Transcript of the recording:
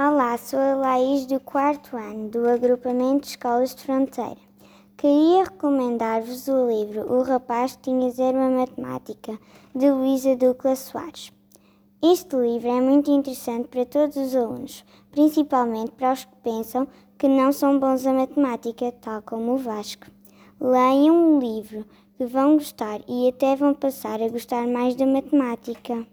Olá, sou a Laís do quarto ano do agrupamento de escolas de fronteira. Queria recomendar-vos o livro O Rapaz que Tinha Zero a Matemática, de Luísa Ducla Soares. Este livro é muito interessante para todos os alunos, principalmente para os que pensam que não são bons a matemática, tal como o Vasco. Leiam o livro, que vão gostar e até vão passar a gostar mais da matemática.